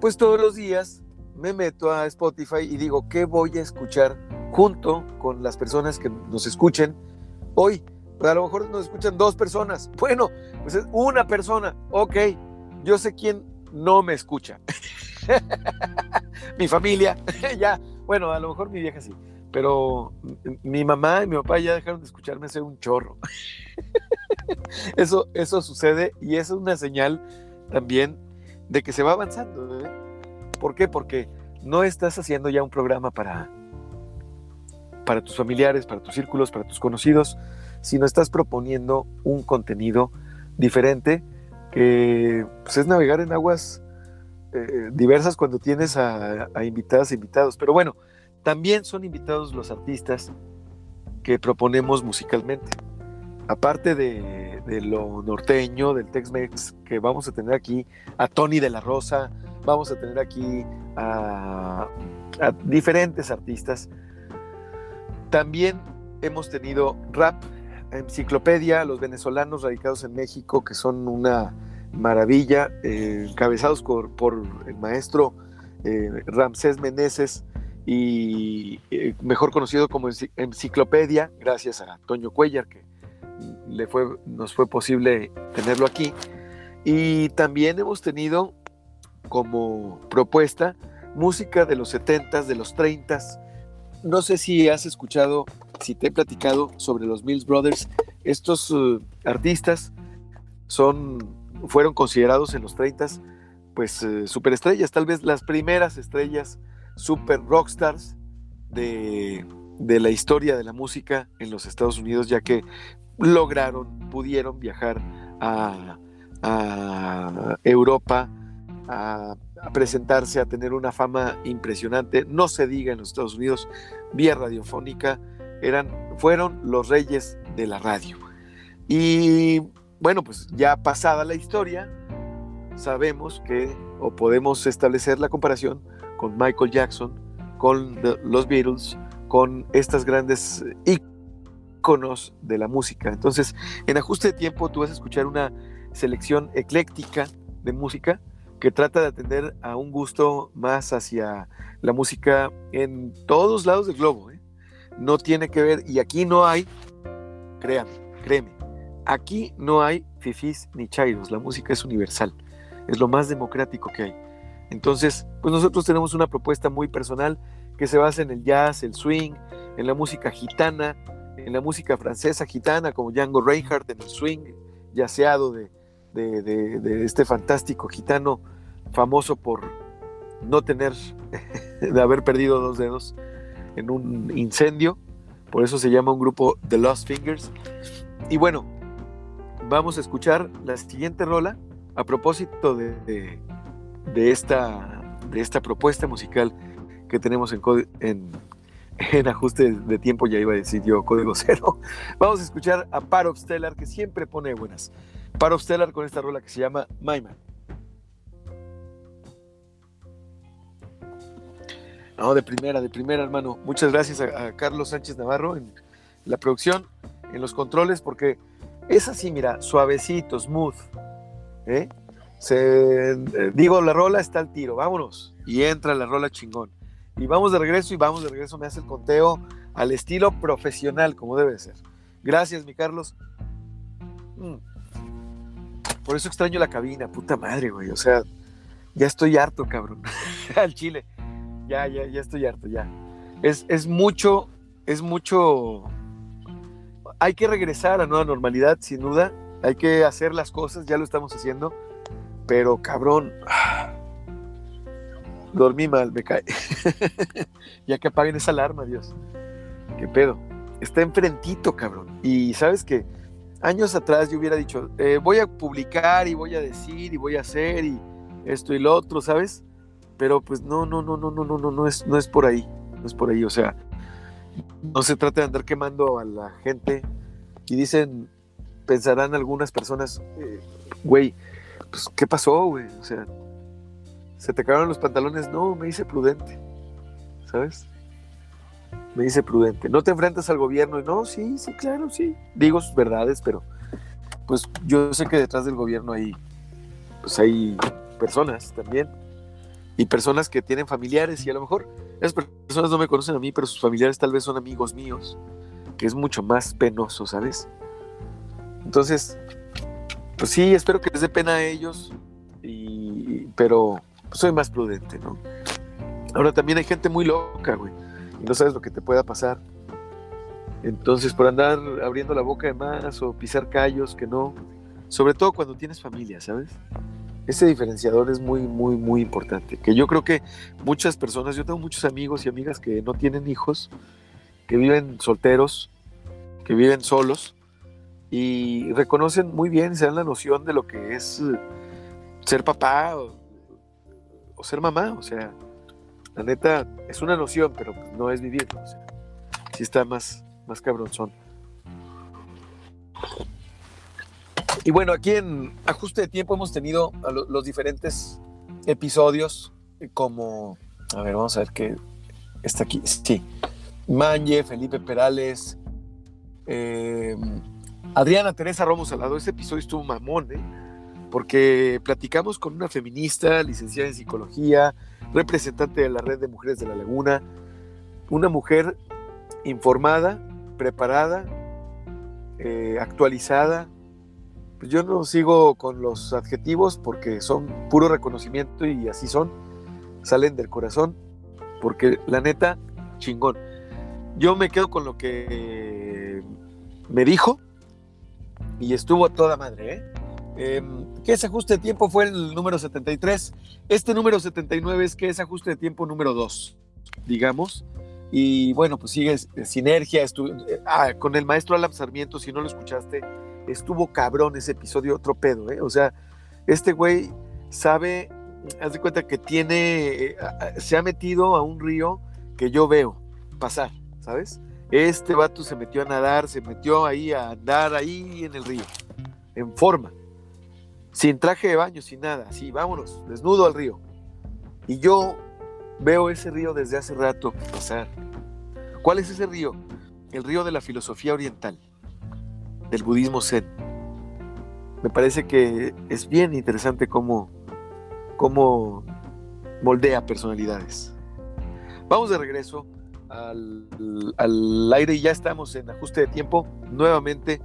pues todos los días me meto a Spotify y digo, ¿qué voy a escuchar junto con las personas que nos escuchen hoy? Pues a lo mejor nos escuchan dos personas. Bueno, pues es una persona. Ok, yo sé quién no me escucha. [laughs] mi familia, [laughs] ya. Bueno, a lo mejor mi vieja sí. Pero mi mamá y mi papá ya dejaron de escucharme hace un chorro. [laughs] eso, eso sucede y es una señal también de que se va avanzando. ¿eh? ¿Por qué? Porque no estás haciendo ya un programa para, para tus familiares, para tus círculos, para tus conocidos, sino estás proponiendo un contenido diferente que pues, es navegar en aguas eh, diversas cuando tienes a, invitadas e invitados. Pero bueno, también son invitados los artistas que proponemos musicalmente aparte de, lo norteño, del Tex-Mex, que vamos a tener aquí a Tony de la Rosa, vamos a tener aquí a, diferentes artistas. También hemos tenido rap, enciclopedia, los venezolanos radicados en México, que son una maravilla, eh, encabezados por, el maestro eh, Ramsés Meneses y eh, mejor conocido como enciclopedia, gracias a Toño Cuellar, que le fue, nos fue posible tenerlo aquí. Y también hemos tenido como propuesta música de los 70s, de los 30s. No sé si has escuchado, si te he platicado sobre los Mills Brothers. Estos uh, artistas fueron considerados en los 30s pues uh, superestrellas, tal vez las primeras estrellas super rockstars de, de la historia de la música en los Estados Unidos, ya que lograron, pudieron viajar a, Europa, a, presentarse, a tener una fama impresionante, no se diga en los Estados Unidos, vía radiofónica, eran, fueron los reyes de la radio. Y bueno, pues ya pasada la historia, sabemos que, o podemos establecer la comparación con Michael Jackson, con los Beatles, con estas grandes de la música. Entonces, en ajuste de tiempo tú vas a escuchar una selección ecléctica de música que trata de atender a un gusto más hacia la música en todos lados del globo. ¿eh? No tiene que ver, y aquí no hay, créame, créeme, aquí no hay fifís ni chairos, la música es universal, es lo más democrático que hay. Entonces, pues nosotros tenemos una propuesta muy personal que se basa en el jazz, el swing, en la música gitana, en la música francesa gitana, como Django Reinhardt en el swing yaceado de, de, este fantástico gitano famoso por no tener, [laughs] de haber perdido dos dedos en un incendio. Por eso se llama un grupo The Lost Fingers. Y bueno, vamos a escuchar la siguiente rola a propósito de, esta, propuesta musical que tenemos en, en [laughs] en ajuste de tiempo ya iba a decir yo código [laughs] cero. Vamos a escuchar a Parov Stellar que siempre pone buenas. Parov Stellar con esta rola que se llama My Man. No, de primera, de primera, hermano. Muchas gracias a, Carlos Sánchez Navarro en la producción, en los controles, porque es así, mira, suavecito, smooth. ¿eh? Se, eh, digo, la rola está al tiro, vámonos. Y entra la rola chingón. Y vamos de regreso y vamos de regreso, me hace el conteo al estilo profesional, como debe ser. Gracias, mi Carlos. Mm. Por eso extraño la cabina, puta madre, güey. O sea, ya estoy harto, cabrón. [laughs] al chile. Ya, ya, ya estoy harto, ya. Es, es mucho, es mucho. Hay que regresar a la nueva normalidad, sin duda. Hay que hacer las cosas, ya lo estamos haciendo. Pero, cabrón. Dormí mal, me cae. [laughs] ya que apaguen esa alarma, Dios. ¿Qué pedo? Está enfrentito, cabrón. Y sabes que años atrás yo hubiera dicho, eh, voy a publicar y voy a decir y voy a hacer y esto y lo otro, ¿sabes? Pero pues no, no, no, no, no, no, no, no es, no es por ahí. No es por ahí. O sea, no se trata de andar quemando a la gente. Y dicen, pensarán algunas personas, eh, güey, pues, ¿qué pasó, güey? O sea, ¿Se te acabaron los pantalones? No, me hice prudente, ¿sabes? Me dice prudente. ¿No te enfrentas al gobierno? No, sí, sí, claro, sí. Digo sus verdades, pero pues yo sé que detrás del gobierno hay, pues hay personas también. Y personas que tienen familiares y a lo mejor esas personas no me conocen a mí, pero sus familiares tal vez son amigos míos, que es mucho más penoso, ¿sabes? Entonces, pues sí, espero que les dé pena a ellos, y, pero soy más prudente, ¿no? Ahora también hay gente muy loca, güey, y no sabes lo que te pueda pasar. Entonces, por andar abriendo la boca de más o pisar callos que no, sobre todo cuando tienes familia, ¿sabes? Ese diferenciador es muy, muy, muy importante. Que yo creo que muchas personas, yo tengo muchos amigos y amigas que no tienen hijos, que viven solteros, que viven solos y reconocen muy bien, se dan la noción de lo que es eh, ser papá o, ser mamá. O sea, la neta es una noción, pero no es vivirlo. Sí está más, más cabronzón. Y bueno, aquí en Ajuste de Tiempo hemos tenido los diferentes episodios como, a ver, vamos a ver qué está aquí. Sí, Manje, Felipe Perales, eh, Adriana Teresa Romo Salado. Ese episodio estuvo mamón, ¿eh? porque platicamos con una feminista, licenciada en psicología, representante de la Red de Mujeres de la Laguna, una mujer informada, preparada, eh, actualizada. Pues yo no sigo con los adjetivos porque son puro reconocimiento y así son, salen del corazón, porque la neta, chingón. Yo me quedo con lo que me dijo y estuvo a toda madre, ¿eh? Em, ¿Qué es ajuste de tiempo? Fue el número 73. Este número 79 es que es ajuste de tiempo número 2, digamos. Y bueno, pues sigue Sinergia. ah, con el maestro Alan Sarmiento, si no lo escuchaste, estuvo cabrón ese episodio, otro pedo, ¿eh? O sea, este güey sabe, haz de cuenta que tiene, eh, se ha metido a un río que yo veo pasar, ¿sabes? Este vato se metió a nadar, se metió ahí a andar ahí en el río, en forma, sin traje de baño, sin nada, así, vámonos, desnudo al río. Y yo Veo ese río desde hace rato pasar. ¿Cuál es ese río? El río de la filosofía oriental, del budismo zen. Me parece que es bien interesante cómo, cómo moldea personalidades. Vamos de regreso al, al, aire y ya estamos en ajuste de tiempo nuevamente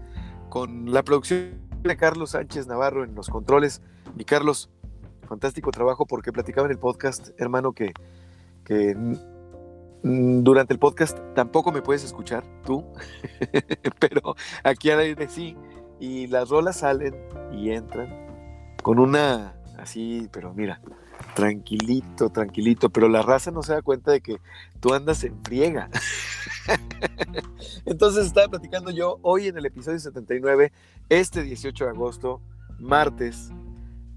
con la producción de Carlos Sánchez Navarro en los controles. Mi Carlos, fantástico trabajo porque platicaba en el podcast, hermano, que que durante el podcast tampoco me puedes escuchar tú, [laughs] pero aquí al aire sí, y las rolas salen y entran con una así, pero mira, tranquilito, tranquilito, pero la raza no se da cuenta de que tú andas en friega. [laughs] Entonces estaba platicando yo hoy en el episodio 79, este 18 de agosto, martes,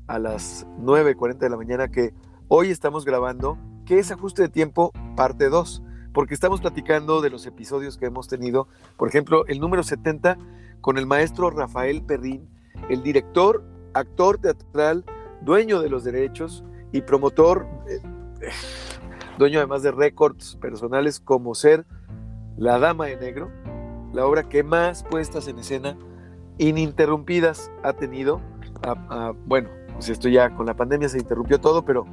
a las 9.40 de la mañana, que hoy estamos grabando ¿Qué es ajuste de tiempo? Parte 2, porque estamos platicando de los episodios que hemos tenido, por ejemplo, el número 70 con el maestro Rafael Perrín, el director, actor teatral, dueño de los derechos y promotor, eh, dueño además de récords personales como ser La Dama de Negro, la obra que más puestas en escena ininterrumpidas ha tenido. bueno, pues esto ya con la pandemia se interrumpió todo, pero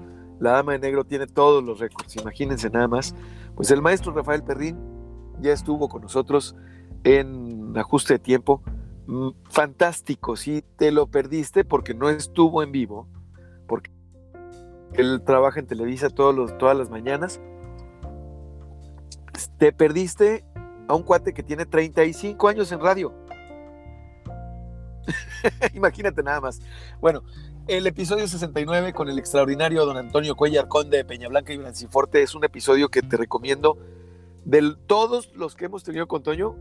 la Dama de Negro tiene todos los récords, imagínense nada más. Pues el maestro Rafael Perrín ya estuvo con nosotros en ajuste de tiempo. Mm, fantástico, si te lo perdiste porque no estuvo en vivo, porque él trabaja en Televisa todos los, todas las mañanas. Te perdiste a un cuate que tiene 35 años en radio. [laughs] Imagínate nada más. Bueno, el episodio 69 con el extraordinario don Antonio Cuellar Conde de Peñablanca y Branciforte es un episodio que te recomiendo. De todos los que hemos tenido con Toño,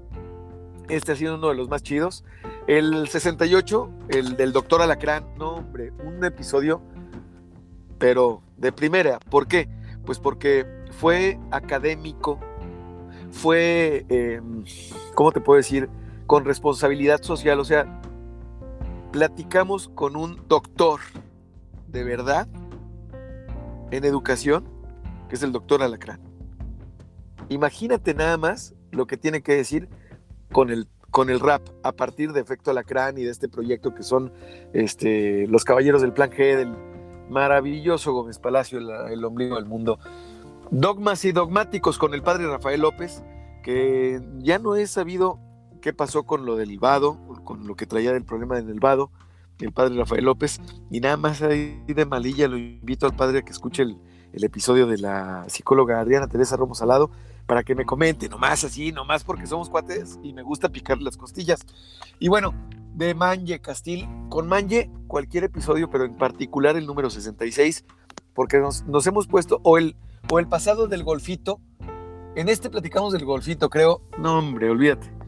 este ha sido uno de los más chidos. El 68, el del doctor Alacrán, no hombre, un episodio, pero de primera. ¿Por qué? Pues porque fue académico, fue, em, ¿cómo te puedo decir? Con responsabilidad social, o sea, platicamos con un doctor de verdad en educación, que es el doctor Alacrán. Imagínate nada más lo que tiene que decir con el, con el rap a partir de Efecto Alacrán y de este proyecto que son este, los Caballeros del Plan G, del maravilloso Gómez Palacio, el, el ombligo del mundo. Dogmas y dogmáticos con el padre Rafael López, que ya no he sabido qué pasó con lo del vado, con lo que traía del problema del vado, el padre Rafael López, y nada más ahí de malilla lo invito al padre a que escuche el, episodio de la psicóloga Adriana Teresa Romo Salado para que me comente, nomás así, nomás porque somos cuates y me gusta picar las costillas. Y bueno, de Manje Castil, con Manje cualquier episodio, pero en particular el número 66, porque nos, nos hemos puesto, o el, o el pasado del golfito, en este platicamos del golfito, creo, no hombre, olvídate.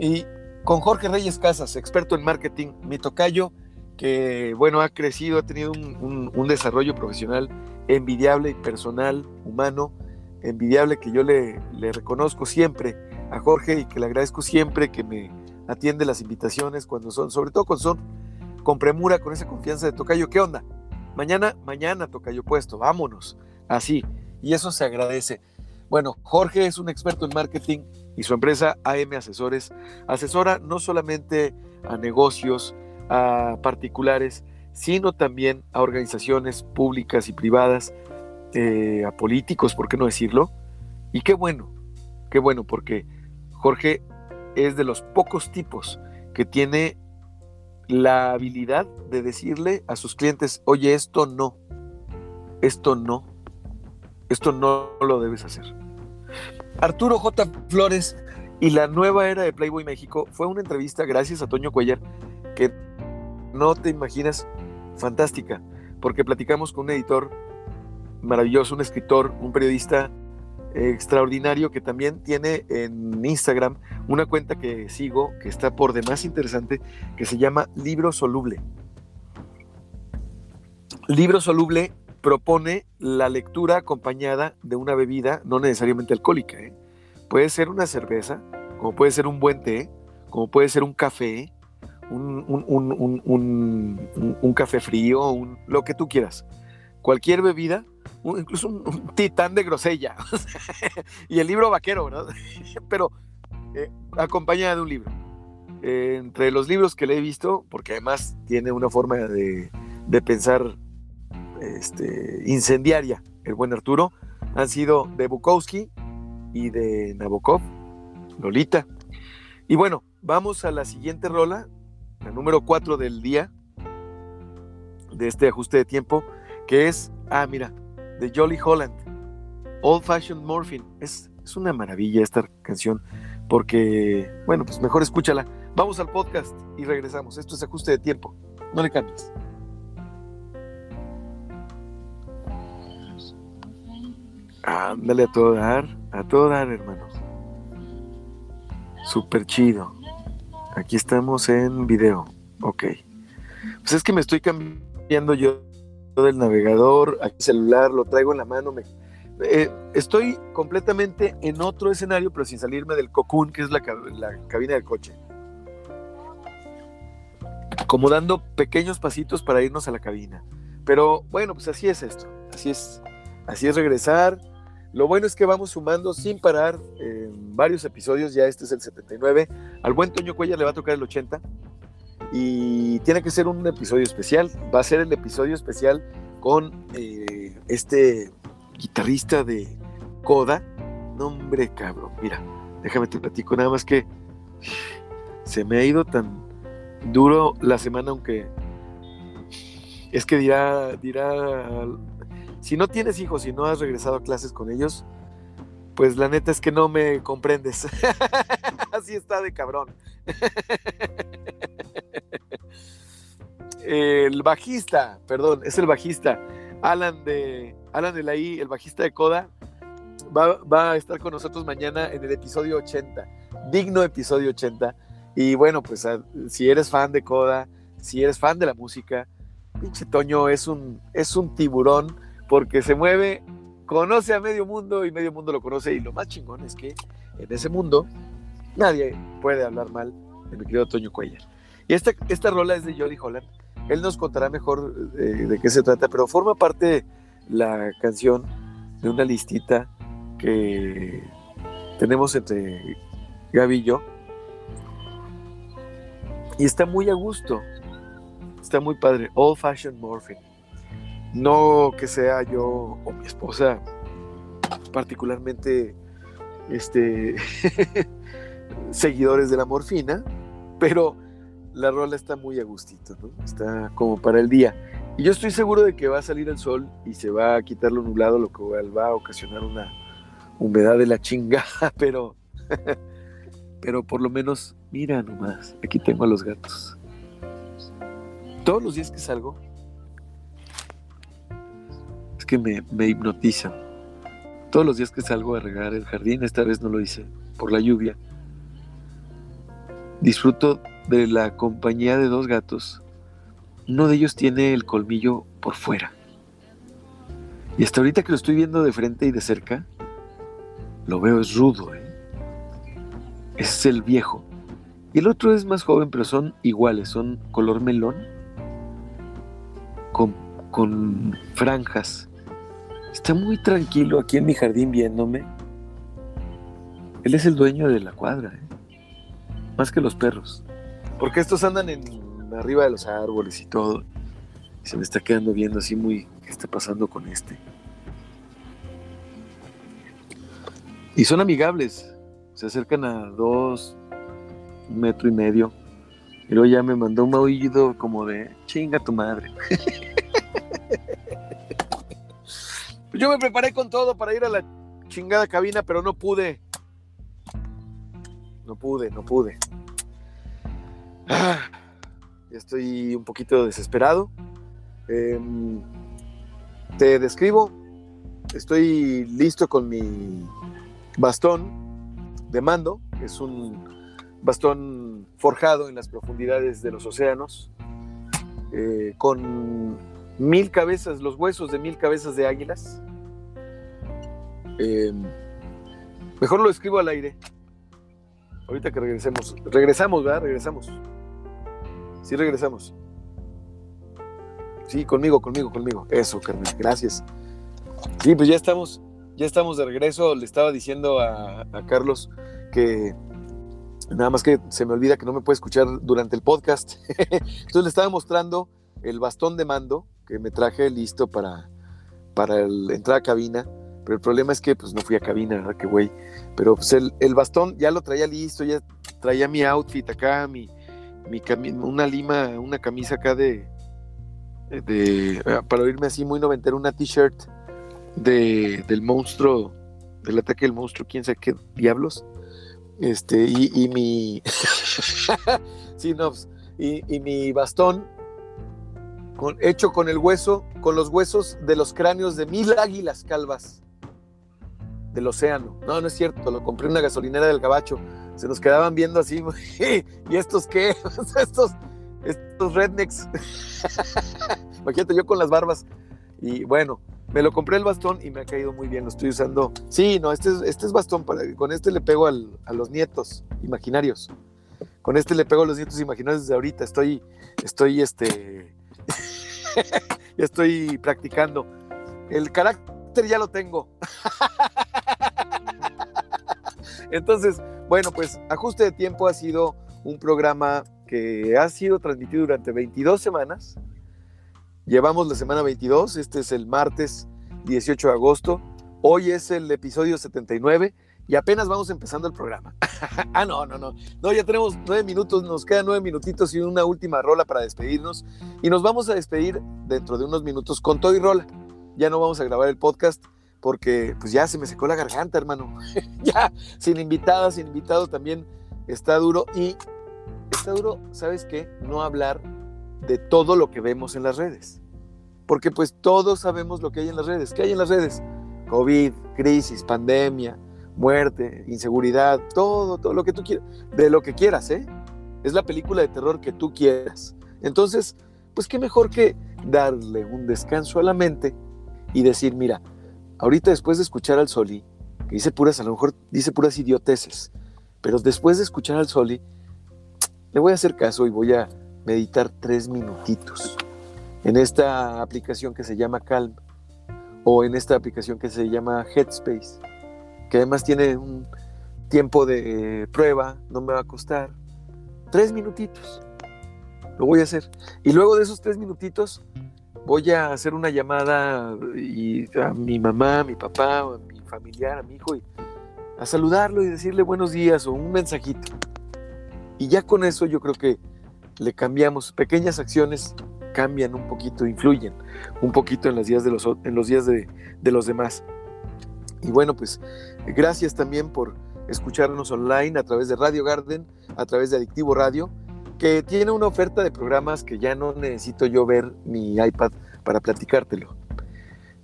Y con Jorge Reyes Casas, experto en marketing, mi tocayo, que bueno, ha crecido, ha tenido un, un, un desarrollo profesional envidiable y personal, humano, envidiable que yo le, le, reconozco siempre a Jorge y que le agradezco siempre que me atiende las invitaciones cuando son, sobre todo cuando son con premura, con esa confianza de Tocayo. ¿Qué onda? Mañana, mañana Tocayo puesto, vámonos. Así. Y eso se agradece. Bueno, Jorge es un experto en marketing y su empresa AM Asesores asesora no solamente a negocios, a particulares, sino también a organizaciones públicas y privadas, eh, a políticos, ¿por qué no decirlo? Y qué bueno, qué bueno, porque Jorge es de los pocos tipos que tiene la habilidad de decirle a sus clientes, oye, esto no, esto no, esto no lo debes hacer. Arturo J. Flores y la nueva era de Playboy México fue una entrevista gracias a Toño Cuellar que no te imaginas fantástica, porque platicamos con un editor maravilloso, un escritor, un periodista extraordinario que también tiene en Instagram una cuenta que sigo, que está por demás interesante, que se llama Libro Soluble. Libro Soluble propone la lectura acompañada de una bebida no necesariamente alcohólica. ¿eh? Puede ser una cerveza, como puede ser un buen té, como puede ser un café, un, café frío, lo que tú quieras. Cualquier bebida, incluso un, titán de grosella. [laughs] y el libro vaquero, ¿verdad? [laughs] Pero eh, acompañada de un libro. Eh, entre los libros que le he visto, porque además tiene una forma de pensar este, incendiaria, el buen Arturo, han sido de Bukowski y de Nabokov, Lolita. Y bueno, vamos a la siguiente rola, la número 4 del día, de este ajuste de tiempo, que es, ah, mira, de Jolly Holland, Old Fashioned Morphine. Es, es una maravilla esta canción, porque, bueno, pues mejor escúchala. Vamos al podcast y regresamos. Esto es ajuste de tiempo. No le cambies. Ándale a todo dar, a todo dar, hermano. Súper chido. Aquí estamos en video. Ok. Pues es que me estoy cambiando yo del navegador, aquí celular, lo traigo en la mano. Eh, estoy completamente en otro escenario, pero sin salirme del cocoon, que es la, la cabina del coche. Como dando pequeños pasitos para irnos a la cabina. Pero bueno, pues así es esto. Así es, así es regresar lo bueno es que vamos sumando sin parar en varios episodios, ya este es el 79. Al buen Toño Cuella le va a tocar el 80 y tiene que ser un episodio especial. Va a ser el episodio especial con eh, este guitarrista de Coda. Nombre cabrón, mira, déjame te platico nada más que se me ha ido tan duro la semana, aunque es que dirá, dirá si no tienes hijos y no has regresado a clases con ellos, pues la neta es que no me comprendes. [laughs] Así está de cabrón. [laughs] el bajista, perdón, es el bajista. Alan de Alan de la I, el bajista de Coda, va, a estar con nosotros mañana en el episodio 80, digno episodio 80. Y bueno, pues si eres fan de Coda, si eres fan de la música, pinche Toño es un, es un tiburón porque se mueve, conoce a medio mundo y medio mundo lo conoce. Y lo más chingón es que en ese mundo nadie puede hablar mal de mi querido Toño Cuellar. Y esta, esta rola es de Jolly Holland. Él nos contará mejor eh, de qué se trata, pero forma parte la canción de una listita que tenemos entre Gaby y yo. Y está muy a gusto. Está muy padre. Old Fashioned Morphine. No que sea yo o mi esposa particularmente este, [laughs] seguidores de la morfina, pero la rola está muy a gustito, Está como para el día. Y yo estoy seguro de que va a salir el sol y se va a quitar lo nublado, lo que va a ocasionar una humedad de la chingada, [laughs] pero, [laughs] pero por lo menos, mira nomás, aquí tengo a los gatos. Todos los días que salgo, que me, me hipnotizan. Todos los días que salgo a regar el jardín, esta vez no lo hice por la lluvia, disfruto de la compañía de dos gatos. Uno de ellos tiene el colmillo por fuera. Y hasta ahorita que lo estoy viendo de frente y de cerca, lo veo es rudo. ¿eh? es el viejo. Y el otro es más joven, pero son iguales, son color melón, con, con franjas. Está muy tranquilo aquí en mi jardín viéndome. Él es el dueño de la cuadra, ¿eh? más que los perros. Porque estos andan en, arriba de los árboles y todo. Y se me está quedando viendo así muy, ¿qué está pasando con este? Y son amigables. Se acercan a dos, un metro y medio. Y luego ya me mandó un maullido como de, chinga tu madre. [laughs] Yo me preparé con todo para ir a la chingada cabina, pero no pude. No pude, no pude. Ah, estoy un poquito desesperado. Em, te describo. Estoy listo con mi bastón de mando. Es un bastón forjado en las profundidades de los océanos. Eh, con mil cabezas, los huesos de mil cabezas de águilas. Em, mejor lo escribo al aire. Ahorita que regresemos. Regresamos, ¿verdad? Regresamos. Sí, regresamos. Sí, conmigo, conmigo, conmigo. Eso, Carmen. Gracias. Sí, pues ya estamos, ya estamos de regreso. Le estaba diciendo a, a Carlos que nada más que se me olvida que no me puede escuchar durante el podcast. [laughs] Entonces le estaba mostrando el bastón de mando que me traje listo para, para entrar a cabina. Pero el problema es que pues no fui a cabina, ¿verdad? Que güey. Pero pues el, bastón ya lo traía listo, ya traía mi outfit acá, mi, mi una lima, una camisa acá de, de ah, para oírme así muy noventero, una t-shirt de, del monstruo, del ataque del monstruo, quién sabe qué diablos. Este, y, y mi [laughs] sí, no, pues, y, y mi bastón hecho con el hueso, con los huesos de los cráneos de mil águilas calvas del océano. No, no es cierto, lo compré en una gasolinera del Gabacho. Se nos quedaban viendo así, [laughs] ¿y estos qué? [laughs] estos, estos rednecks. [laughs] Imagínate yo con las barbas. Y bueno, me lo compré el bastón y me ha caído muy bien, lo estoy usando. Sí, no, este es, este es bastón, para, con este le pego a los nietos imaginarios. Con este le pego a los nietos imaginarios desde ahorita. Estoy, estoy, este, [laughs] ya estoy practicando. El carácter ya lo tengo. [laughs] Entonces, bueno, pues Ajuste de Tiempo ha sido un programa que ha sido transmitido durante 22 semanas. Llevamos la semana 22, este es el martes 18 de agosto. Hoy es el episodio 79 y apenas vamos empezando el programa. ah, no, no, no. No, ya tenemos nueve minutos, nos quedan nueve minutitos y una última rola para despedirnos. Y nos vamos a despedir dentro de unos minutos con todo y rola. Ya no vamos a grabar el podcast porque pues ya se me secó la garganta, hermano. [laughs] ya, sin invitada, sin invitado también está duro. Y está duro, ¿sabes qué? No hablar de todo lo que vemos en las redes. Porque pues todos sabemos lo que hay en las redes. ¿Qué hay en las redes? COVID, crisis, pandemia, muerte, inseguridad, todo, todo lo que tú quieras, de lo que quieras, ¿eh? Es la película de terror que tú quieras. Entonces, pues qué mejor que darle un descanso a la mente y decir, mira, ahorita después de escuchar al Soli, que dice puras, a lo mejor dice puras idioteces, pero después de escuchar al Soli, le voy a hacer caso y voy a meditar tres minutitos en esta aplicación que se llama Calm. o en esta aplicación que se llama Headspace, que además tiene un tiempo de prueba, no me va a costar tres minutitos. Lo voy a hacer. Y luego de esos tres minutitos voy a hacer una llamada a mi mamá, a mi papá, a mi familiar, a mi hijo, y a saludarlo y decirle buenos días o un mensajito. Y ya con eso yo creo que le cambiamos. Pequeñas acciones cambian un poquito, influyen un poquito en, los días de los, en los días de, de los demás. Y bueno, pues gracias también por escucharnos online a través de Radio Garden, a través de Adictivo Radio, que tiene una oferta de programas que ya no necesito yo ver mi iPad para platicártelo.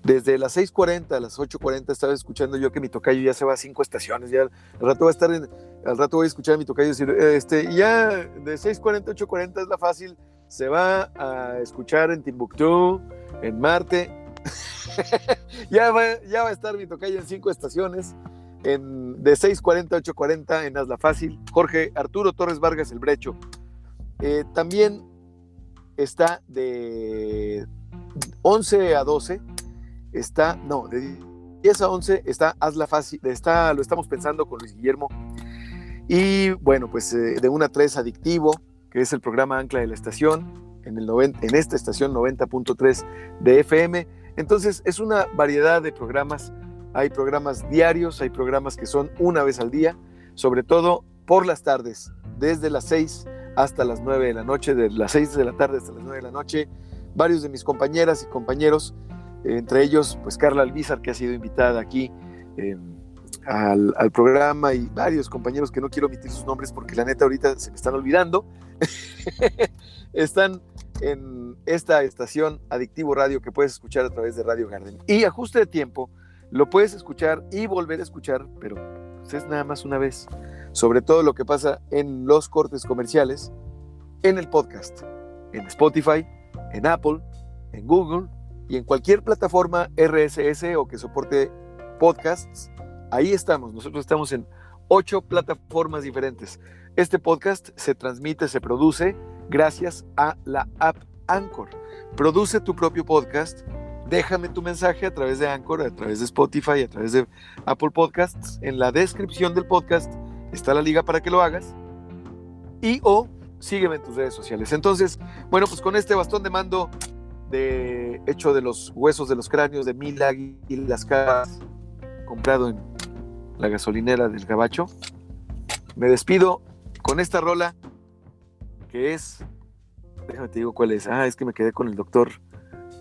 Desde las 6.40 a las 8.40 estaba escuchando yo que mi tocayo ya se va a cinco estaciones. Ya al rato va a estar en, al rato voy a escuchar a mi tocayo decir, este, ya de 6.40 a 8.40 es la fácil. Se va a escuchar en Timbuktu, en Marte. [laughs] ya, va, ya va a estar mi tocayo en cinco estaciones. En, de 6.40 a 8.40 en Hazla Fácil. Jorge Arturo Torres Vargas El Brecho. Eh, también está de 11 a 12 está, no, de 10 a 11 está Hazla Fácil, está, lo estamos pensando con Luis Guillermo. Y bueno, pues eh, de 1 a 3 Adictivo, que es el programa Ancla de la estación, en, el en esta estación 90.3 de FM. Entonces es una variedad de programas. Hay programas diarios, hay programas que son una vez al día, sobre todo por las tardes, desde las 6 hasta las 9 de la noche, de las 6 de la tarde hasta las 9 de la noche. Varios de mis compañeras y compañeros entre ellos, pues Carla Albizar, que ha sido invitada aquí em, al, programa, y varios compañeros que no quiero omitir sus nombres porque la neta ahorita se me están olvidando, [laughs] están en esta estación Adictivo Radio que puedes escuchar a través de Radio Garden. Y ajuste de tiempo, lo puedes escuchar y volver a escuchar, pero pues, es nada más una vez. Sobre todo lo que pasa en los cortes comerciales, en el podcast, en Spotify, en Apple, en Google y en cualquier plataforma RSS o que soporte podcasts, ahí estamos. Nosotros estamos en ocho plataformas diferentes. Este podcast se transmite, se produce gracias a la app Anchor. Produce tu propio podcast. Déjame tu mensaje a través de Anchor, a través de Spotify, a través de Apple Podcasts. En la descripción del podcast está la liga para que lo hagas. Y o sígueme en tus redes sociales. Entonces, bueno, pues con este bastón de mando hecho de los huesos de los cráneos de mil águilas caras, comprado en la gasolinera del Gabacho. Me despido con esta rola es, déjame te digo cuál es. Ah, es que me quedé con el doctor,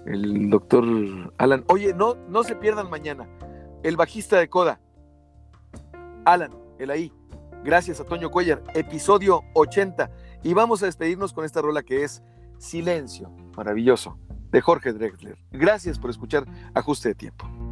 el doctor Alan. Oye, no, no se pierdan mañana. El bajista de Coda, Alan, el ahí. Gracias a Toño Cuellar, episodio 80. Y vamos a despedirnos con esta rola que es Silencio. Maravilloso de Jorge Drexler. Gracias por escuchar Ajuste de Tiempo.